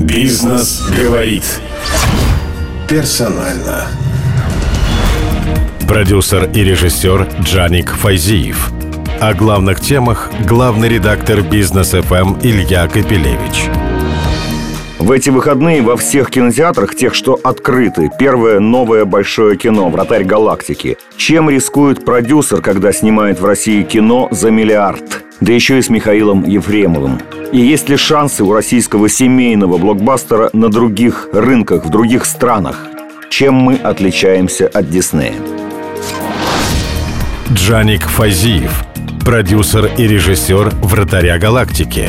Бизнес говорит. Персонально. Продюсер и режиссер Джаник Файзиев. О главных темах главный редактор Бизнес ФМ Илья Капелевич. В эти выходные во всех кинотеатрах, тех, что открыты, первое новое большое кино «Вратарь галактики». Чем рискует продюсер, когда снимает в России кино за миллиард? Да еще и с Михаилом Ефремовым. И есть ли шансы у российского семейного блокбастера на других рынках, в других странах? Чем мы отличаемся от Диснея? Джаник Фазиев, продюсер и режиссер «Вратаря галактики».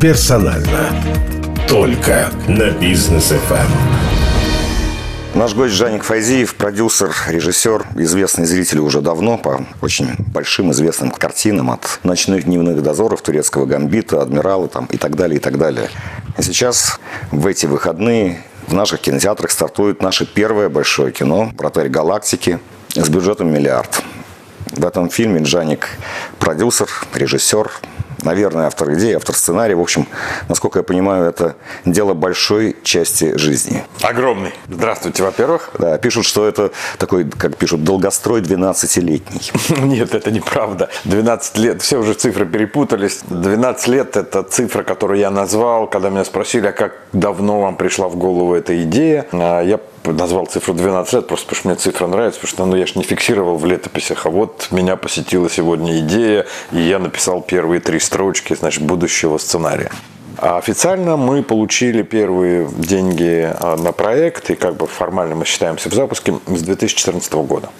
Персонально. Только на бизнес FM. Наш гость Жаник Файзиев, продюсер, режиссер, известный зрителю уже давно по очень большим известным картинам от «Ночных дневных дозоров», «Турецкого гамбита», «Адмирала» там, и так далее, и так далее. И сейчас, в эти выходные, в наших кинотеатрах стартует наше первое большое кино «Вратарь галактики» с бюджетом миллиард. В этом фильме Джаник продюсер, режиссер, наверное, автор идеи, автор сценария. В общем, насколько я понимаю, это дело большой части жизни. Огромный. Здравствуйте, во-первых. Да, пишут, что это такой, как пишут, долгострой 12-летний. Нет, это неправда. 12 лет, все уже цифры перепутались. 12 лет – это цифра, которую я назвал, когда меня спросили, а как давно вам пришла в голову эта идея. А я назвал цифру 12 лет, просто потому что мне цифра нравится, потому что ну, я же не фиксировал в летописях, а вот меня посетила сегодня идея, и я написал первые три строчки, значит, будущего сценария. А официально мы получили первые деньги а, на проект, и как бы формально мы считаемся в запуске с 2014 года.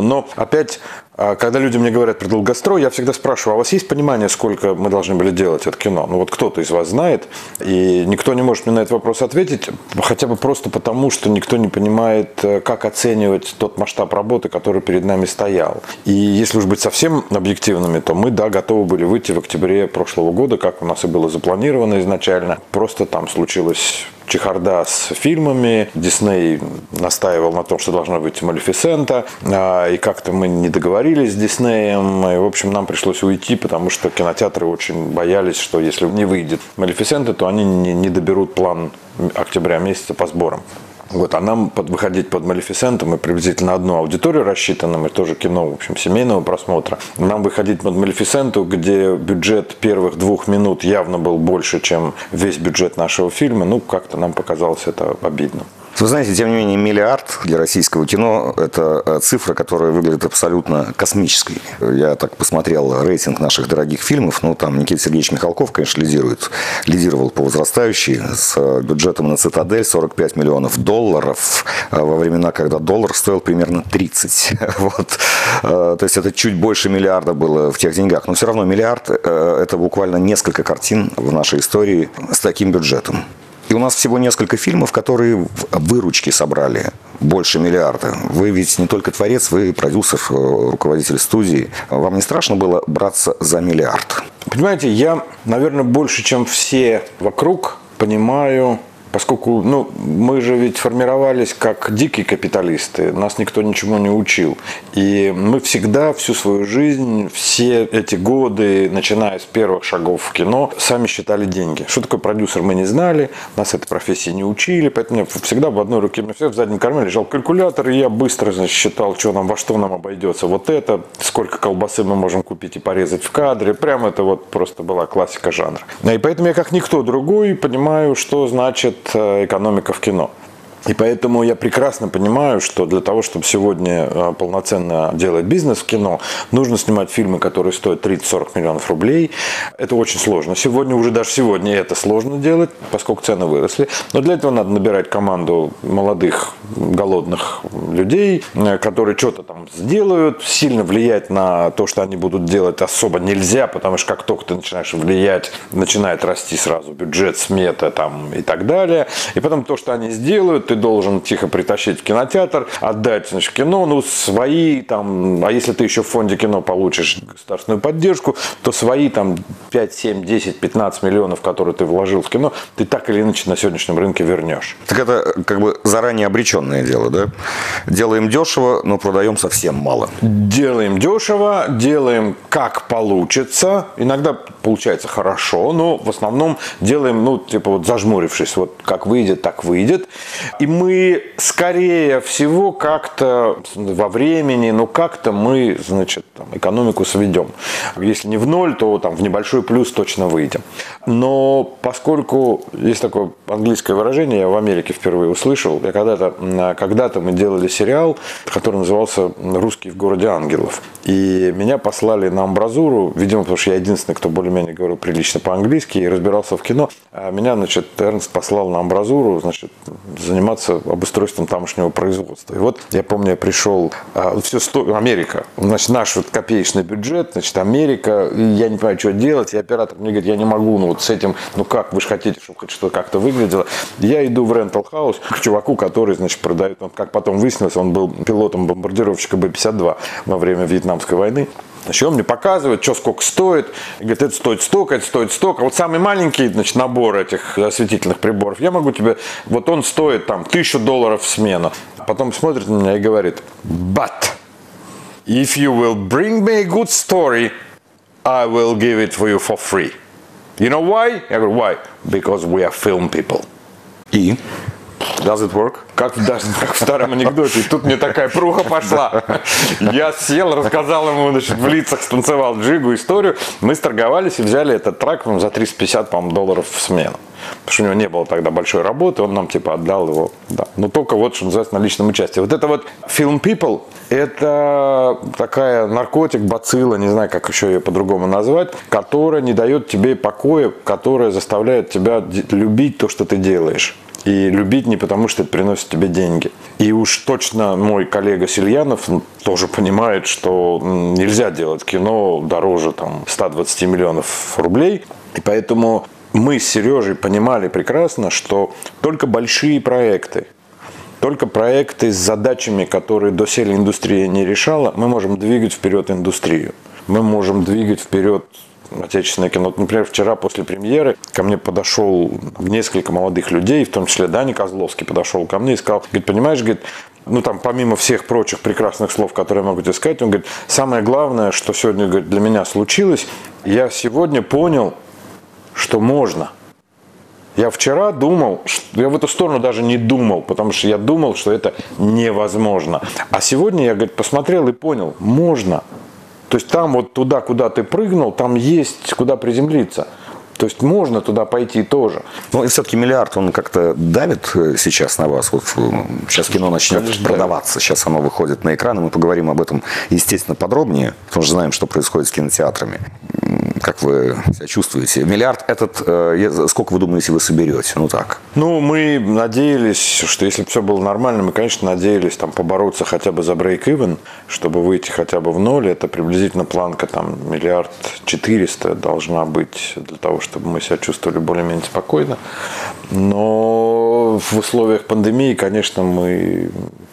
Но опять а когда люди мне говорят про долгострой, я всегда спрашиваю, а у вас есть понимание, сколько мы должны были делать это кино? Ну вот кто-то из вас знает, и никто не может мне на этот вопрос ответить, хотя бы просто потому, что никто не понимает, э, как оценивать тот масштаб работы, который перед нами стоял. И если уж быть совсем объективными, то мы, да, готовы были выйти в октябре прошлого года, как у нас и было запланировано изначально. Просто там случилось чехарда с фильмами. Дисней настаивал на том, что должна быть Малефисента. А, и как-то мы не договорились с Диснеем. И, в общем, нам пришлось уйти, потому что кинотеатры очень боялись, что если не выйдет Малефисента, то они не доберут план октября месяца по сборам. Вот, а нам под, выходить под Малефисентом, мы приблизительно одну аудиторию рассчитаны, мы тоже кино, в общем, семейного просмотра. Нам выходить под Малефисенту, где бюджет первых двух минут явно был больше, чем весь бюджет нашего фильма, ну, как-то нам показалось это обидно. Вы знаете, тем не менее, миллиард для российского кино – это э, цифра, которая выглядит абсолютно космической. Я так посмотрел рейтинг наших дорогих фильмов. Ну, там Никита Сергеевич Михалков, конечно, лидирует. Лидировал по возрастающей с бюджетом на «Цитадель» 45 миллионов долларов э, во времена, когда доллар стоил примерно 30. Вот. Э, то есть это чуть больше миллиарда было в тех деньгах. Но все равно миллиард – это буквально несколько картин в нашей истории с таким бюджетом. И у нас всего несколько фильмов, которые выручки собрали больше миллиарда. Вы ведь не только творец, вы продюсер, э, руководитель студии. Вам не страшно было браться за миллиард? Понимаете, я, наверное, больше, чем все вокруг, понимаю поскольку ну, мы же ведь формировались как дикие капиталисты, нас никто ничему не учил. И мы всегда всю свою жизнь, все эти годы, начиная с первых шагов в кино, сами считали деньги. Что такое продюсер, мы не знали, нас этой профессии не учили, поэтому всегда в одной руке, в заднем кармане лежал калькулятор, и я быстро значит, считал, что нам, во что нам обойдется вот это, сколько колбасы мы можем купить и порезать в кадре. Прямо это вот просто была классика жанра. И поэтому я как никто другой понимаю, что значит экономика в кино. И поэтому я прекрасно понимаю, что для того, чтобы сегодня э, полноценно делать бизнес в кино, нужно снимать фильмы, которые стоят 30-40 миллионов рублей. Это очень сложно. Сегодня, уже даже сегодня это сложно делать, поскольку цены выросли. Но для этого надо набирать команду молодых, голодных людей, э, которые что-то там сделают. Сильно влиять на то, что они будут делать особо нельзя, потому что как только ты начинаешь влиять, начинает расти сразу бюджет, смета там и так далее. И потом то, что они сделают, ты должен тихо притащить в кинотеатр, отдать значит, кино, ну, свои там, а если ты еще в фонде кино получишь государственную поддержку, то свои там 5, 7, 10, 15 миллионов, которые ты вложил в кино, ты так или иначе на сегодняшнем рынке вернешь. Так это как бы заранее обреченное дело, да? Делаем дешево, но продаем совсем мало. Делаем дешево, делаем как получится. Иногда получается хорошо, но в основном делаем, ну, типа вот зажмурившись, вот как выйдет, так выйдет. И мы, скорее всего, как-то во времени, ну, как-то мы, значит, там, экономику сведем. Если не в ноль, то там в небольшой плюс точно выйдем. Но поскольку есть такое английское выражение, я в Америке впервые услышал, я когда-то, когда-то мы делали сериал, который назывался «Русский в городе ангелов». И меня послали на амбразуру, видимо, потому что я единственный, кто более-менее говорил прилично по-английски и разбирался в кино. А меня, значит, Эрнст послал на амбразуру, значит, заниматься обустройством тамошнего производства. И вот я помню, я пришел, а, все сто... Америка, значит, наш вот копеечный бюджет, значит, Америка, я не понимаю, что делать, и оператор мне говорит, я не могу, ну вот с этим, ну как, вы же хотите, чтобы хоть что-то как-то выглядело. Я иду в Rental House к чуваку, который, значит, продает, он, как потом выяснилось, он был пилотом бомбардировщика Б-52 во время Вьетнамской войны. Значит, он мне показывает, что сколько стоит. И говорит, это стоит столько, это стоит столько. Вот самый маленький значит, набор этих осветительных приборов, я могу тебе, вот он стоит там тысячу долларов в смену. Потом смотрит на меня и говорит, but if you will bring me a good story, I will give it for you for free. You know why? Я говорю, why? Because we are film people. И? Does it work? Как, даже, как в старом анекдоте. И тут мне такая пруха пошла. Я сел, рассказал ему значит, в лицах, станцевал джигу историю. Мы сторговались и взяли этот трак за 350 по долларов в смену. Потому что у него не было тогда большой работы, он нам типа отдал его. Да. Но только вот, что называется, на личном участии. Вот это вот Film People, это такая наркотик, бацилла, не знаю, как еще ее по-другому назвать, которая не дает тебе покоя, которая заставляет тебя любить то, что ты делаешь. И любить не потому, что это приносит тебе деньги. И уж точно мой коллега Сильянов тоже понимает, что нельзя делать кино дороже там, 120 миллионов рублей. И поэтому мы с Сережей понимали прекрасно, что только большие проекты, только проекты с задачами, которые доселе индустрия не решала, мы можем двигать вперед индустрию. Мы можем двигать вперед отечественное кино. Например, вчера после премьеры ко мне подошел несколько молодых людей, в том числе Дани Козловский подошел ко мне и сказал, говорит, понимаешь, говорит, ну там помимо всех прочих прекрасных слов, которые я могу тебе сказать, он говорит, самое главное, что сегодня говорит, для меня случилось, я сегодня понял, что можно. Я вчера думал, я в эту сторону даже не думал, потому что я думал, что это невозможно. А сегодня я, говорит, посмотрел и понял, можно. То есть там вот туда, куда ты прыгнул, там есть куда приземлиться. То есть можно туда пойти тоже. Ну и все-таки миллиард, он как-то давит э, сейчас на вас. Вот э, сейчас кино начнет Конечно, продаваться, сейчас оно выходит на экран, и мы поговорим об этом, естественно, подробнее, потому что знаем, что происходит с кинотеатрами. Как вы себя чувствуете? Миллиард этот, э, сколько вы думаете, вы соберете? Ну так. Ну, мы надеялись, что если бы все было нормально, мы, конечно, надеялись там побороться хотя бы за брейк-ивен, чтобы выйти хотя бы в ноль. Это приблизительно планка там миллиард четыреста должна быть для того, чтобы мы себя чувствовали более-менее спокойно. Но в условиях пандемии, конечно, мы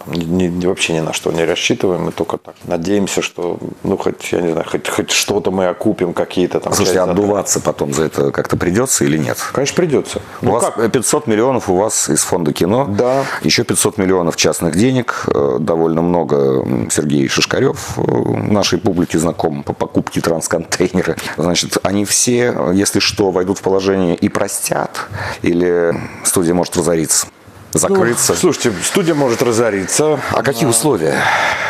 ни, ни, вообще ни на что не рассчитываем. Мы только так надеемся, что, ну, хоть, я не знаю, хоть, хоть что-то мы окупим, какие-то там... Слушайте, отдуваться потом за это как-то придется или нет? Конечно, придется. У ну, вас как? 500 миллионов у вас из фонда кино. Да. Еще 500 миллионов частных денег. Э, довольно много Сергей Шишкарев э, нашей публике знаком по покупке трансконтейнера. Значит, они все, если что, войдут в положение и простят, или студия может разориться закрыться. Ну, слушайте, студия может разориться. А какие условия?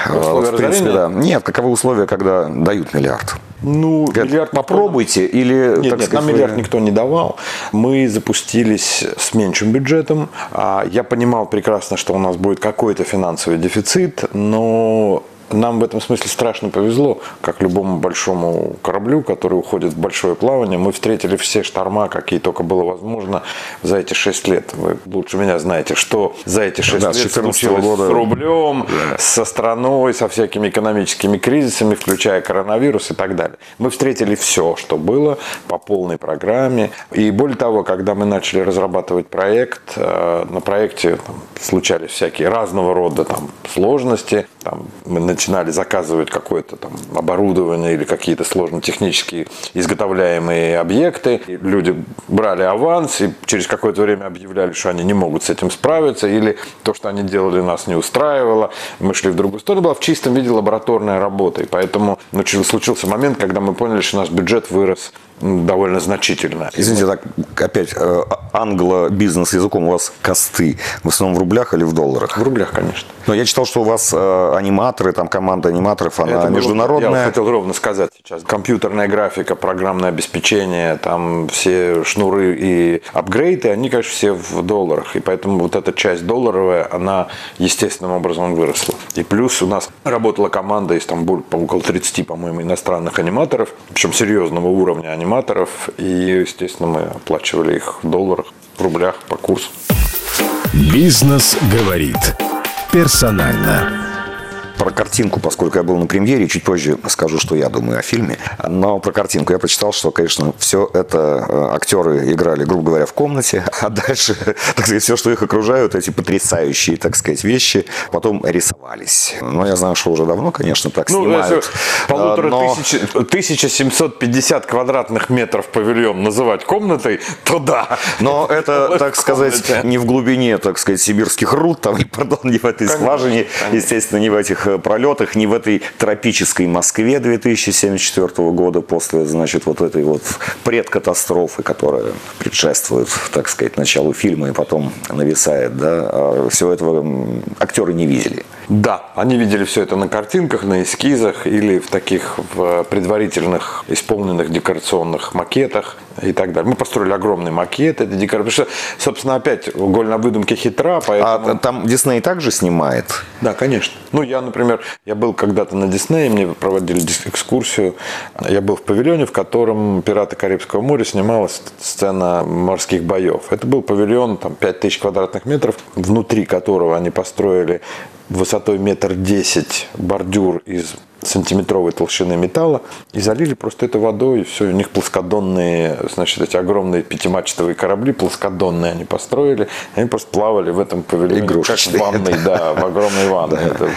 условия вот, в принципе, да. Нет, каковы условия, когда дают миллиард? Ну, Говорят, миллиард попробуйте никто... или... Нет, так нет, сказать, нам миллиард никто не давал. Мы запустились с меньшим бюджетом. А я понимал прекрасно, что у нас будет какой-то финансовый дефицит, но нам в этом смысле страшно повезло, как любому большому кораблю, который уходит в большое плавание. Мы встретили все шторма, какие только было возможно за эти шесть лет. Вы лучше меня знаете, что за эти шесть да, лет случилось года... с рублем, да. со страной, со всякими экономическими кризисами, включая коронавирус и так далее. Мы встретили все, что было по полной программе. И более того, когда мы начали разрабатывать проект, э, на проекте там, случались всякие разного рода там, сложности. Там, мы начинали заказывать какое-то там оборудование или какие-то сложно-технические изготовляемые объекты. И люди брали аванс и через какое-то время объявляли, что они не могут с этим справиться, или то, что они делали, нас не устраивало. Мы шли в другую сторону. Была в чистом виде лабораторная работа. И поэтому ну, случился момент, когда мы поняли, что наш бюджет вырос довольно значительная. Извините, так опять э, англо-бизнес языком у вас косты в основном в рублях или в долларах? В рублях, конечно. Но я читал, что у вас э, аниматоры, там команда аниматоров, она Это было- международная. Я хотел ровно сказать сейчас. Компьютерная графика, программное обеспечение, там все шнуры и апгрейды, они, конечно, все в долларах. И поэтому вот эта часть долларовая, она естественным образом выросла. И плюс у нас работала команда из там около 30, по-моему, иностранных аниматоров, причем серьезного уровня аниматоров. И, естественно, мы оплачивали их в долларах, в рублях по курсу. Бизнес говорит. Персонально. Про картинку, поскольку я был на премьере, чуть позже скажу, что я думаю о фильме. Но про картинку я прочитал, что, конечно, все это э, актеры играли, грубо говоря, в комнате, а дальше, так сказать, все, что их окружают, эти потрясающие, так сказать, вещи, потом рисовались. Но я знаю, что уже давно, конечно, так Ну, снимают. если полутора Э, но- тысяч- 1750 квадратных метров павильон называть комнатой, то да. Но это, так сказать, не в глубине, так сказать, сибирских руд, там, пардон, не в этой скважине, естественно, не в этих э, пролетах, не в этой тропической Москве 2074 года после, значит, вот этой вот предкатастрофы, которая предшествует, так сказать, началу фильма и потом нависает, да, а всего этого актеры не видели. Да, они видели все это на картинках, на эскизах или в таких в предварительных исполненных декорационных макетах и так далее. Мы построили огромный макет этой декорации. Потому что, собственно, опять голь на выдумке хитра, поэтому... А там Дисней также снимает? Да, конечно. Ну, я, например, я был когда-то на Диснее, мне проводили экскурсию. Я был в павильоне, в котором «Пираты Карибского моря» снималась сцена морских боев. Это был павильон, там, 5000 квадратных метров, внутри которого они построили высотой метр десять бордюр из сантиметровой толщины металла и залили просто это водой, и все, у них плоскодонные, значит, эти огромные пятимачтовые корабли, плоскодонные они построили, они просто плавали в этом павильоне, как в ванной, да, в огромной ванной. Это-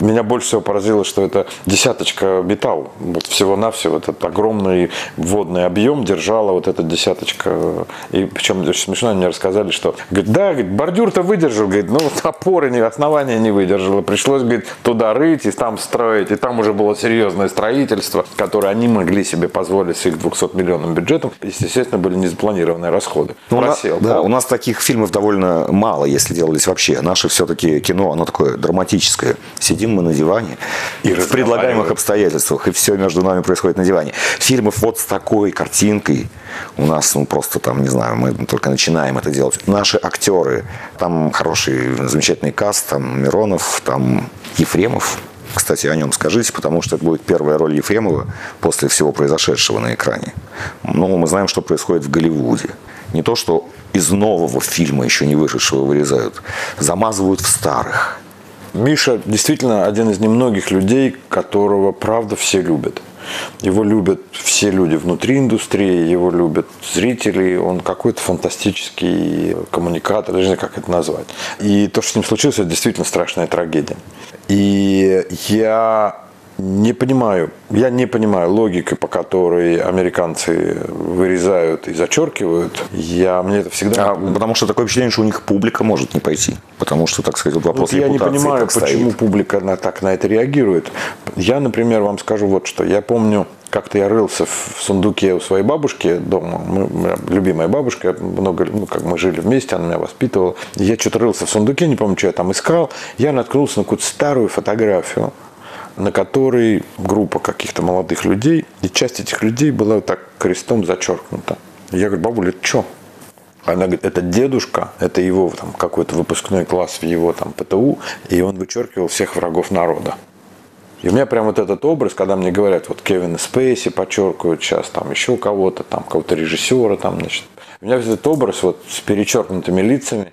Меня больше всего поразило, что это десяточка металл. Вот всего-навсего этот огромный водный объем держала вот эта десяточка. И причем очень смешно, они мне рассказали, что говорит, да, говорит, бордюр-то выдержал, говорит, ну опоры, основания не выдержало. Пришлось, говорит, туда рыть и там строить. И там уже было серьезное строительство, которое они могли себе позволить с их 200-миллионным бюджетом. Естественно, были незапланированные расходы. Ну, у нас- Просел. да, у нас таких фильмов довольно мало, если делались вообще. Наше все-таки кино, оно такое драматическое. Сидим мы на диване И в предлагаемых обстоятельствах, и все между нами происходит на диване. Фильмов вот с такой картинкой у нас, ну, просто там, не знаю, мы только начинаем это делать. Наши актеры, там хороший, замечательный каст, там Миронов, там Ефремов, кстати, о нем скажите, потому что это будет первая роль Ефремова после всего произошедшего на экране. Ну, мы знаем, что происходит в Голливуде. Не то, что из нового фильма, еще не вышедшего, вырезают. Замазывают в старых. Миша действительно один из немногих людей, которого, правда, все любят. Его любят все люди внутри индустрии, его любят зрители, он какой-то фантастический коммуникатор, даже не знаю, как это назвать. И то, что с ним случилось, это действительно страшная трагедия. И я не понимаю, я не понимаю логики, по которой американцы вырезают и зачеркивают. Я, мне это всегда... А, потому что такое впечатление, что у них публика может не пойти. Потому что, так сказать, вопрос Вот я не понимаю, почему стоит. публика на, так на это реагирует. Я, например, вам скажу вот что. Я помню, как-то я рылся в в сундуке у своей бабушки дома. Мы, моя любимая бабушка, много, ну, как мы жили вместе, она меня воспитывала. Я что-то рылся в сундуке, не помню, что я там искал. Я наткнулся на какую-то старую фотографию на которой группа каких-то молодых людей, и часть этих людей была вот так крестом зачеркнута. Я говорю, бабуля, это что? Она говорит, это дедушка, это его там какой-то выпускной класс в его там ПТУ, и он вычеркивал всех врагов народа. И у меня прям вот этот образ, когда мне говорят, вот Кевина Спейси подчеркивают сейчас, там еще кого-то, там кого-то режиссера, там, значит. У меня этот образ вот с перечеркнутыми лицами,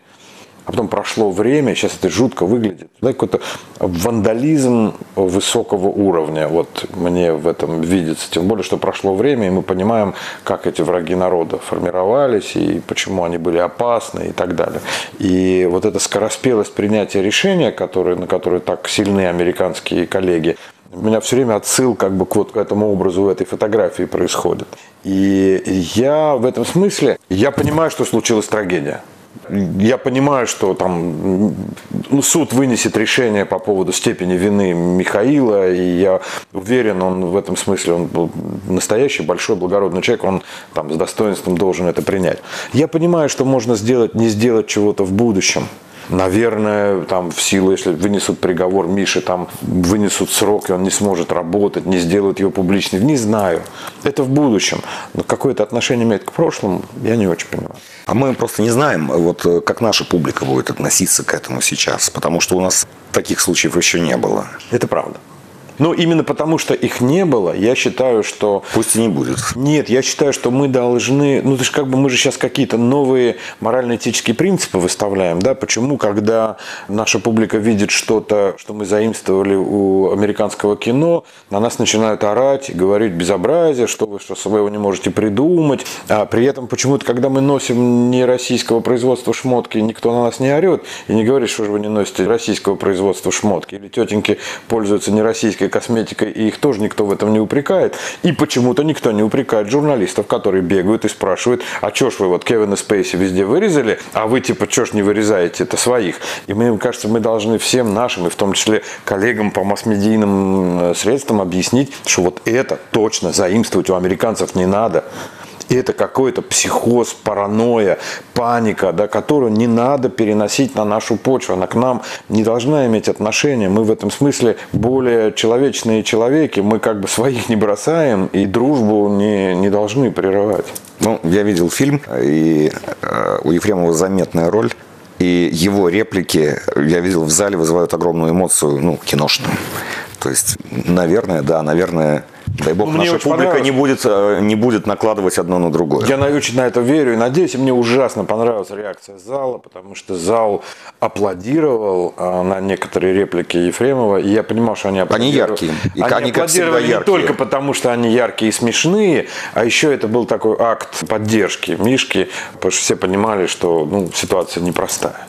а потом прошло время, сейчас это жутко выглядит. Да, какой-то вандализм высокого уровня. Вот мне в этом видится. Тем более, что прошло время, и мы понимаем, как эти враги народа формировались, и почему они были опасны, и так далее. И вот эта скороспелость принятия решения, которые, на которые так сильны американские коллеги, у меня все время отсыл как бы к вот этому образу этой фотографии происходит. И я в этом смысле, я понимаю, что случилась трагедия. Я понимаю, что там ну, суд вынесет решение по поводу степени вины Михаила, и я уверен, он в этом смысле, он был настоящий большой благородный человек, он там с достоинством должен это принять. Я понимаю, что можно сделать, не сделать чего-то в будущем. Наверное, там в силу, если вынесут приговор Мише, там вынесут срок, и он не сможет работать, не сделают его публичным. Не знаю. Это в будущем. Но какое-то отношение имеет к прошлому, я не очень понимаю. А мы просто не знаем, вот э, как наша публика будет относиться к этому сейчас, потому что у нас таких случаев еще не было. Это правда. Но именно потому, что их не было, я считаю, что... Пусть и не будет. Нет, я считаю, что мы должны... Ну, это же как бы мы же сейчас какие-то новые морально-этические принципы выставляем, да? Почему, когда наша публика видит что-то, что мы заимствовали у американского кино, на нас начинают орать, говорить безобразие, что вы что своего не можете придумать, а при этом почему-то, когда мы носим не российского производства шмотки, никто на нас не орет и не говорит, что же вы не носите российского производства шмотки, или тетеньки пользуются не российской косметикой, косметикой, и их тоже никто в этом не упрекает. И почему-то никто не упрекает журналистов, которые бегают и спрашивают, а чё ж вы вот Кевина Спейси везде вырезали, а вы типа чё ж не вырезаете это своих? И мне кажется, мы должны всем нашим, и в том числе коллегам по масс-медийным э, средствам объяснить, что вот это точно заимствовать у американцев не надо. И это какой-то психоз, паранойя, паника, да, которую не надо переносить на нашу почву. Она к нам не должна иметь отношения. Мы в этом смысле более человечные человеки. Мы как бы своих не бросаем и дружбу не, не должны прерывать. Ну, я видел фильм, и э, у Ефремова заметная роль. И его реплики, я видел в зале, вызывают огромную эмоцию, ну, киношную. То есть, наверное, да, наверное, Дай бог, мне наша публика не будет, э, не будет накладывать одно на другое. Я очень на это верю и надеюсь. И мне ужасно понравилась реакция зала, потому что зал аплодировал э, на некоторые реплики Ефремова. И я понимал, что они аплодировали. Они яркие. И они, они аплодировали не только потому, что они яркие и смешные, а еще это был такой акт поддержки Мишки, потому что все понимали, что ну, ситуация непростая.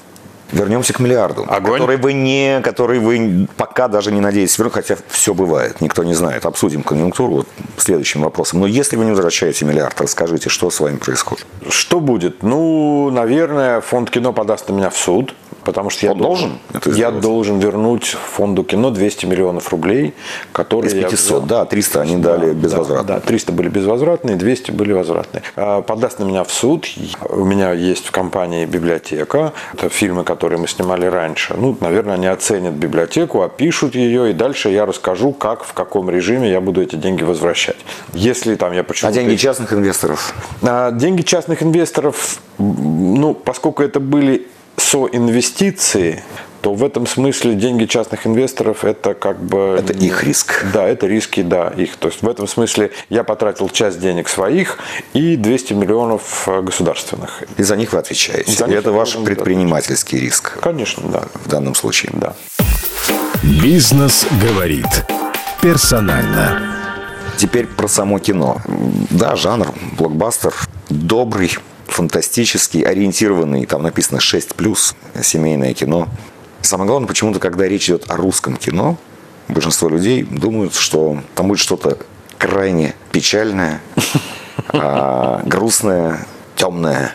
Вернемся к миллиарду, Огонь. который вы не, который вы пока даже не надеетесь вернуть, хотя все бывает, никто не знает. Обсудим конъюнктуру вот следующим вопросом. Но если вы не возвращаете миллиард, расскажите, что с вами происходит? Что будет? Ну, наверное, фонд кино подаст на меня в суд Потому что Он я должен, должен я должен вернуть фонду кино 200 миллионов рублей, которые Из 500, я да, 300 они да, дали безвозвратно. Да, да, 300 были безвозвратные, 200 были возвратные. А, подаст на меня в суд. У меня есть в компании библиотека. Это фильмы, которые мы снимали раньше. Ну, наверное, они оценят библиотеку, опишут ее, и дальше я расскажу, как, в каком режиме я буду эти деньги возвращать. Если там я почему А деньги частных инвесторов? А, деньги частных инвесторов, ну, поскольку это были соинвестиции, то в этом смысле деньги частных инвесторов это как бы... Это их риск. Да, это риски, да, их. То есть в этом смысле я потратил часть денег своих и 200 миллионов э, государственных. И за них вы отвечаете. За и это ваш предпринимательский риск. Конечно, да. В данном случае. Да. Бизнес говорит. Персонально. Теперь про само кино. Да, жанр, блокбастер, добрый, фантастический, ориентированный, там написано 6+, семейное кино. Самое главное, почему-то, когда речь идет о русском кино, большинство людей думают, что там будет что-то крайне печальное, а, грустное, темное.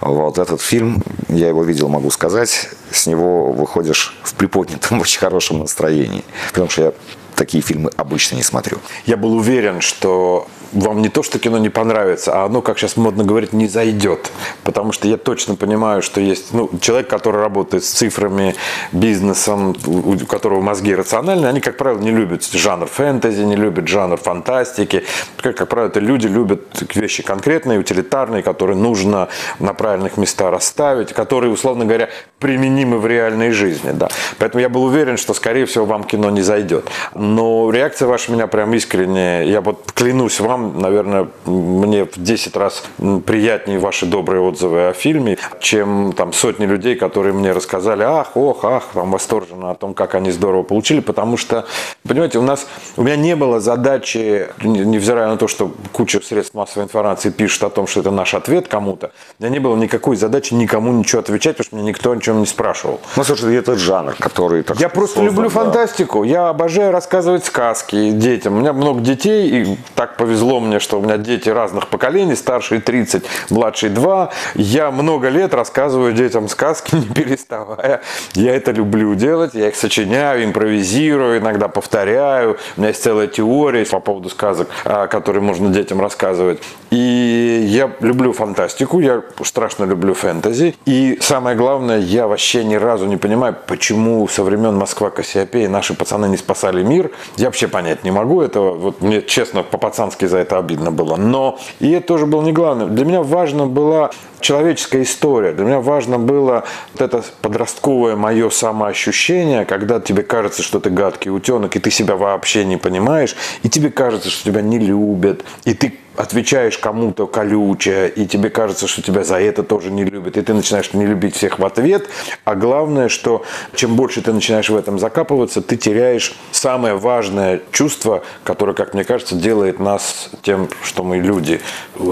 Вот этот фильм, я его видел, могу сказать, с него выходишь в приподнятом, очень хорошем настроении. Потому что я такие фильмы обычно не смотрю. Я был уверен, что вам не то, что кино не понравится, а оно, как сейчас модно говорить, не зайдет. Потому что я точно понимаю, что есть ну, человек, который работает с цифрами, бизнесом, у которого мозги рациональные, они, как правило, не любят жанр фэнтези, не любят жанр фантастики. Как, как правило, это люди любят вещи конкретные, утилитарные, которые нужно на правильных местах расставить, которые, условно говоря, применимы в реальной жизни. Да. Поэтому я был уверен, что, скорее всего, вам кино не зайдет. Но реакция ваша меня прям искренне, я вот клянусь вам, вам, наверное, мне в 10 раз приятнее ваши добрые отзывы о фильме, чем там сотни людей, которые мне рассказали, ах, ох, ах, там восторженно о том, как они здорово получили, потому что, понимаете, у нас, у меня не было задачи, невзирая на то, что куча средств массовой информации пишет о том, что это наш ответ кому-то, у меня не было никакой задачи никому ничего отвечать, потому что меня никто о чем не спрашивал. Ну, слушай, это жанр, который... Так я просто создан, люблю да. фантастику, я обожаю рассказывать сказки детям. У меня много детей, и так повезло повезло мне, что у меня дети разных поколений, старшие 30, младшие 2. Я много лет рассказываю детям сказки, не переставая. Я это люблю делать, я их сочиняю, импровизирую, иногда повторяю. У меня есть целая теория по поводу сказок, а, которые можно детям рассказывать. И я люблю фантастику, я страшно люблю фэнтези. И самое главное, я вообще ни разу не понимаю, почему со времен Москва Кассиопеи наши пацаны не спасали мир. Я вообще понять не могу этого. Вот мне честно по-пацански за это обидно было. Но и это тоже было не главное. Для меня важно была человеческая история. Для меня важно было вот это подростковое мое самоощущение, когда тебе кажется, что ты гадкий утенок, и ты себя вообще не понимаешь, и тебе кажется, что тебя не любят, и ты отвечаешь кому-то колючее, и тебе кажется, что тебя за это тоже не любят, и ты начинаешь не любить всех в ответ. А главное, что чем больше ты начинаешь в этом закапываться, ты теряешь самое важное чувство, которое, как мне кажется, делает нас тем, что мы люди,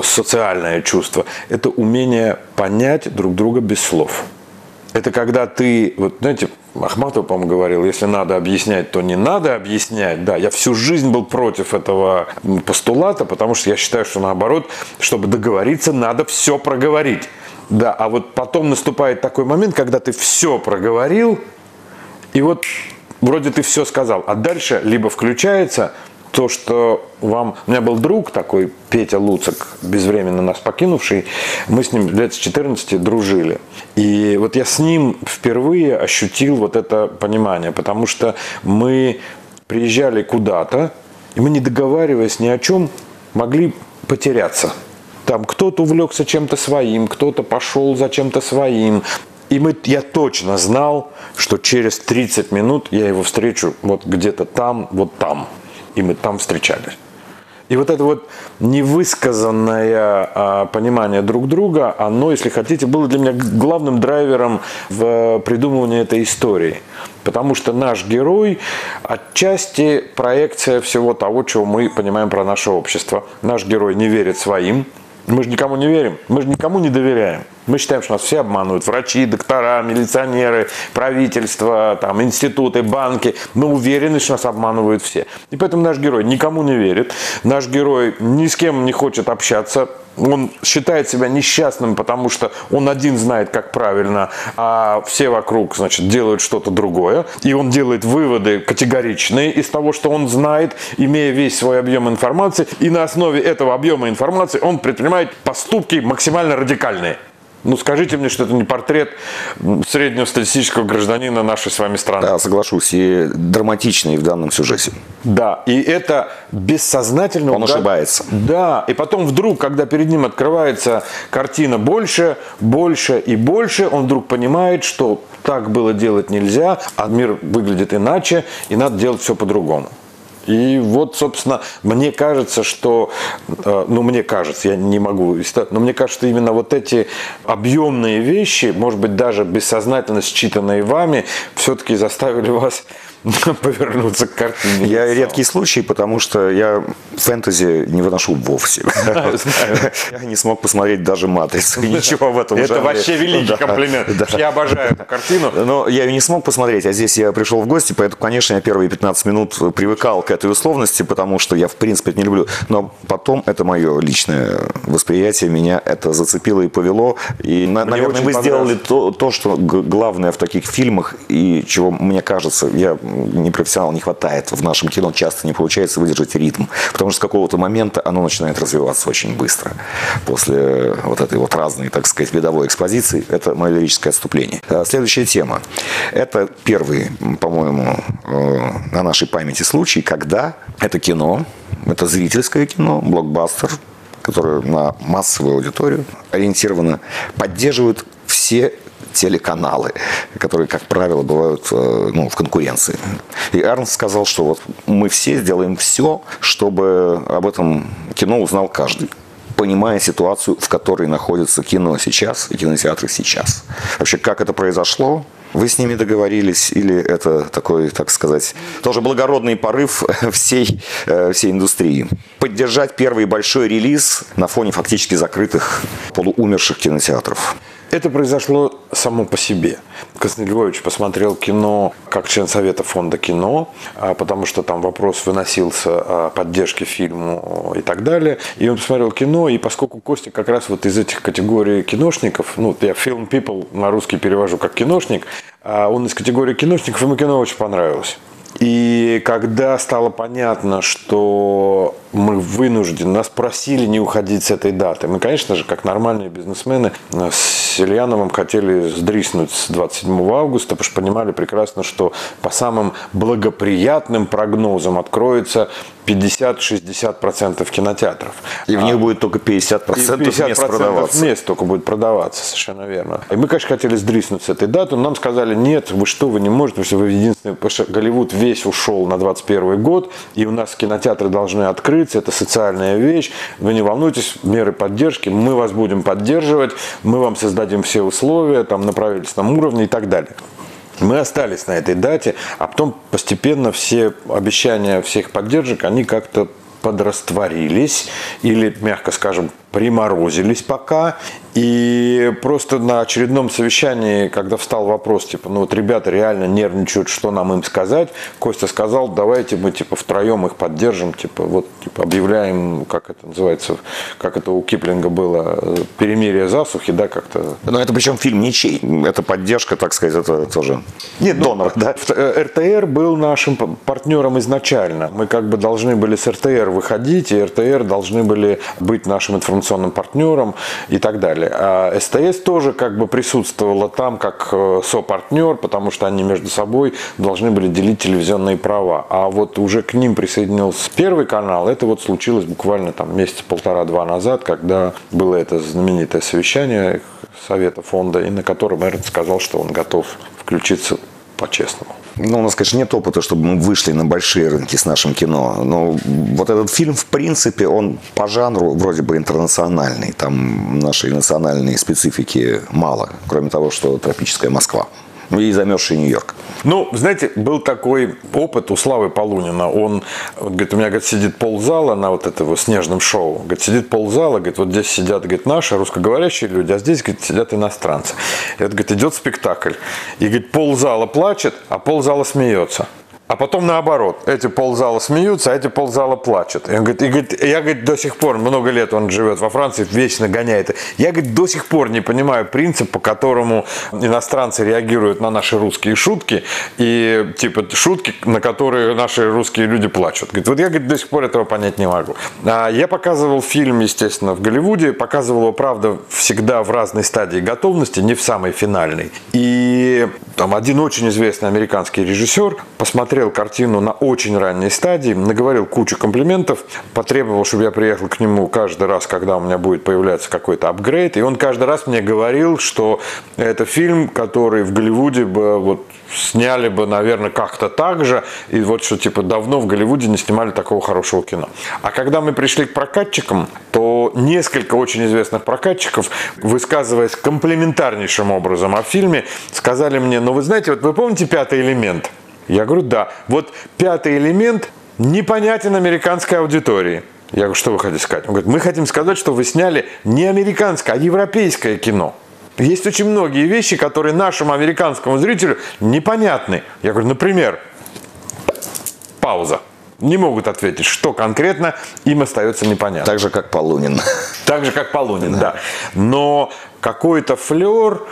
социальное чувство. Это умение понять друг друга без слов. Это когда ты, вот знаете, Ахматов, по-моему, говорил, если надо объяснять, то не надо объяснять. Да, я всю жизнь был против этого постулата, потому что я считаю, что наоборот, чтобы договориться, надо все проговорить. Да, а вот потом наступает такой момент, когда ты все проговорил, и вот вроде ты все сказал, а дальше либо включается то, что вам... У меня был друг такой, Петя Луцак, безвременно нас покинувший. Мы с ним лет с 14 дружили. И вот я с ним впервые ощутил вот это понимание, потому что мы приезжали куда-то, и мы, не договариваясь ни о чем, могли потеряться. Там кто-то увлекся чем-то своим, кто-то пошел за чем-то своим. И мы, я точно знал, что через 30 минут я его встречу вот где-то там, вот там и мы там встречались. И вот это вот невысказанное а, понимание друг друга, оно, если хотите, было для меня главным драйвером в придумывании этой истории. Потому что наш герой отчасти проекция всего того, чего мы понимаем про наше общество. Наш герой не верит своим, мы же никому не верим, мы же никому не доверяем. Мы считаем, что нас все обманывают. Врачи, доктора, милиционеры, правительство, там, институты, банки. Мы уверены, что нас обманывают все. И поэтому наш герой никому не верит. Наш герой ни с кем не хочет общаться. Он считает себя несчастным, потому что он один знает, как правильно, а все вокруг, значит, делают что-то другое. И он делает выводы категоричные из того, что он знает, имея весь свой объем информации. И на основе этого объема информации он предпринимает поступки максимально радикальные. Ну, скажите мне, что это не портрет среднего статистического гражданина нашей с вами страны. Да, соглашусь. И драматичный в данном сюжете. Да, и это бессознательно... Он да, ошибается. Да, и потом вдруг, когда перед ним открывается картина больше, больше и больше, он вдруг понимает, что так было делать нельзя, а мир выглядит иначе, и надо делать все по-другому. И вот, собственно, мне кажется, что, э, ну, мне кажется, я не могу, но мне кажется, что именно вот эти объемные вещи, может быть, даже бессознательно считанные вами, все-таки заставили вас повернуться к картине. Я редкий случай, потому что я фэнтези не выношу вовсе. Я не смог посмотреть даже «Матрицу». Ничего в этом Это вообще великий комплимент. Я обожаю эту картину. Но я ее не смог посмотреть, а здесь я пришел в гости, поэтому, конечно, я первые 15 минут привыкал к этой условности, потому что я, в принципе, это не люблю. Но потом это мое личное восприятие, меня это зацепило и повело. И, наверное, вы сделали то, что главное в таких фильмах, и чего, мне кажется, я не профессионал не хватает в нашем кино, часто не получается выдержать ритм, потому что с какого-то момента оно начинает развиваться очень быстро. После вот этой вот разной, так сказать, видовой экспозиции, это мое лирическое отступление. А, следующая тема. Это первый, по-моему, э, на нашей памяти случай, когда это кино, это зрительское кино, блокбастер, которое на массовую аудиторию ориентировано, поддерживают все телеканалы, которые, как правило, бывают э, ну, в конкуренции. И Эрнст сказал, что вот мы все сделаем все, чтобы об этом кино узнал каждый понимая ситуацию, в которой находится кино сейчас и кинотеатры сейчас. Вообще, как это произошло, вы с ними договорились или это такой, так сказать, тоже благородный порыв всей, э, всей индустрии? Поддержать первый большой релиз на фоне фактически закрытых полуумерших кинотеатров. Это произошло само по себе. Константин Львович посмотрел кино как член Совета фонда кино, а, потому что там вопрос выносился о поддержке фильму и так далее. И он посмотрел кино, и поскольку Костя как раз вот из этих категорий киношников, ну, я film people на русский перевожу как киношник, а он из категории киношников, ему кино очень понравилось. И когда стало понятно, что мы вынуждены, нас просили не уходить с этой даты. Мы, конечно же, как нормальные бизнесмены, с Ильяновым хотели сдриснуть с 27 августа, потому что понимали прекрасно, что по самым благоприятным прогнозам откроется 50-60% кинотеатров. И в них а, будет только 50%, 50 мест продаваться. мест только будет продаваться, совершенно верно. И мы, конечно, хотели сдриснуть с этой даты, но нам сказали, нет, вы что, вы не можете, потому что вы единственный, потому что Голливуд весь ушел на 21 год, и у нас кинотеатры должны открыться, это социальная вещь, вы не волнуйтесь, меры поддержки, мы вас будем поддерживать, мы вам создадим все условия там, на правительственном уровне и так далее. Мы остались на этой дате, а потом постепенно все обещания всех поддержек, они как-то подрастворились или, мягко скажем, приморозились пока. И просто на очередном совещании, когда встал вопрос, типа, ну вот ребята реально нервничают, что нам им сказать, Костя сказал, давайте мы типа втроем их поддержим, типа вот типа, объявляем, как это называется, как это у Киплинга было, перемирие засухи, да, как-то. Но это причем фильм ничей, это поддержка, так сказать, это тоже Нет, ну, донор, ну, да? РТР был нашим партнером изначально. Мы как бы должны были с РТР выходить, и РТР должны были быть нашим информационным партнером и так далее далее. А СТС тоже как бы присутствовала там как э, сопартнер, потому что они между собой должны были делить телевизионные права. А вот уже к ним присоединился первый канал. Это вот случилось буквально там месяца полтора-два назад, когда было это знаменитое совещание Совета фонда, и на котором Эрнст сказал, что он готов включиться по-честному. Ну, у нас, конечно, нет опыта, чтобы мы вышли на большие рынки с нашим кино. Но вот этот фильм, в принципе, он по жанру вроде бы интернациональный. Там нашей национальной специфики мало, кроме того, что тропическая Москва. Ну и замерзший Нью-Йорк. Ну, знаете, был такой опыт у Славы Полунина. Он, говорит, у меня, говорит, сидит ползала на вот этого снежном шоу. Говорит, сидит ползала, говорит, вот здесь сидят, говорит, наши русскоговорящие люди, а здесь, говорит, сидят иностранцы. И вот, говорит, идет спектакль. И, говорит, ползала плачет, а ползала смеется. А потом наоборот, эти ползала смеются, а эти ползала плачут. И он говорит, и говорит, я говорит, до сих пор, много лет он живет во Франции, вечно гоняет. Я говорит, до сих пор не понимаю принцип, по которому иностранцы реагируют на наши русские шутки, и типа шутки, на которые наши русские люди плачут. Говорит, вот я говорит, до сих пор этого понять не могу. А я показывал фильм, естественно, в Голливуде, показывал его, правда, всегда в разной стадии готовности, не в самой финальной. И там один очень известный американский режиссер посмотрел посмотрел картину на очень ранней стадии, наговорил кучу комплиментов, потребовал, чтобы я приехал к нему каждый раз, когда у меня будет появляться какой-то апгрейд. И он каждый раз мне говорил, что это фильм, который в Голливуде бы вот сняли бы, наверное, как-то так же. И вот что, типа, давно в Голливуде не снимали такого хорошего кино. А когда мы пришли к прокатчикам, то несколько очень известных прокатчиков, высказываясь комплементарнейшим образом о фильме, сказали мне, ну вы знаете, вот вы помните «Пятый элемент»? Я говорю, да. Вот пятый элемент непонятен американской аудитории. Я говорю, что вы хотите сказать? Он говорит, мы хотим сказать, что вы сняли не американское, а европейское кино. Есть очень многие вещи, которые нашему американскому зрителю непонятны. Я говорю, например, пауза. Не могут ответить, что конкретно им остается непонятно. Так же, как Полунин. Так же, как Полунин, да. да. Но какой-то флер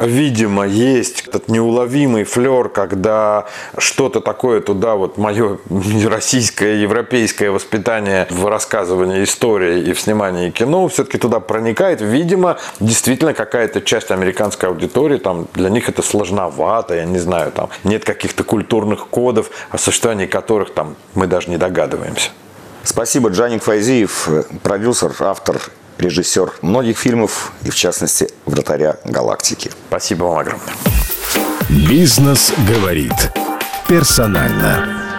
видимо, есть этот неуловимый флер, когда что-то такое туда, вот мое российское, европейское воспитание в рассказывании истории и в снимании кино все-таки туда проникает. Видимо, действительно какая-то часть американской аудитории, там для них это сложновато, я не знаю, там нет каких-то культурных кодов, о существовании которых там мы даже не догадываемся. Спасибо, Джаник Файзиев, продюсер, автор режиссер многих фильмов и, в частности, «Вратаря галактики». Спасибо вам огромное. «Бизнес говорит» персонально.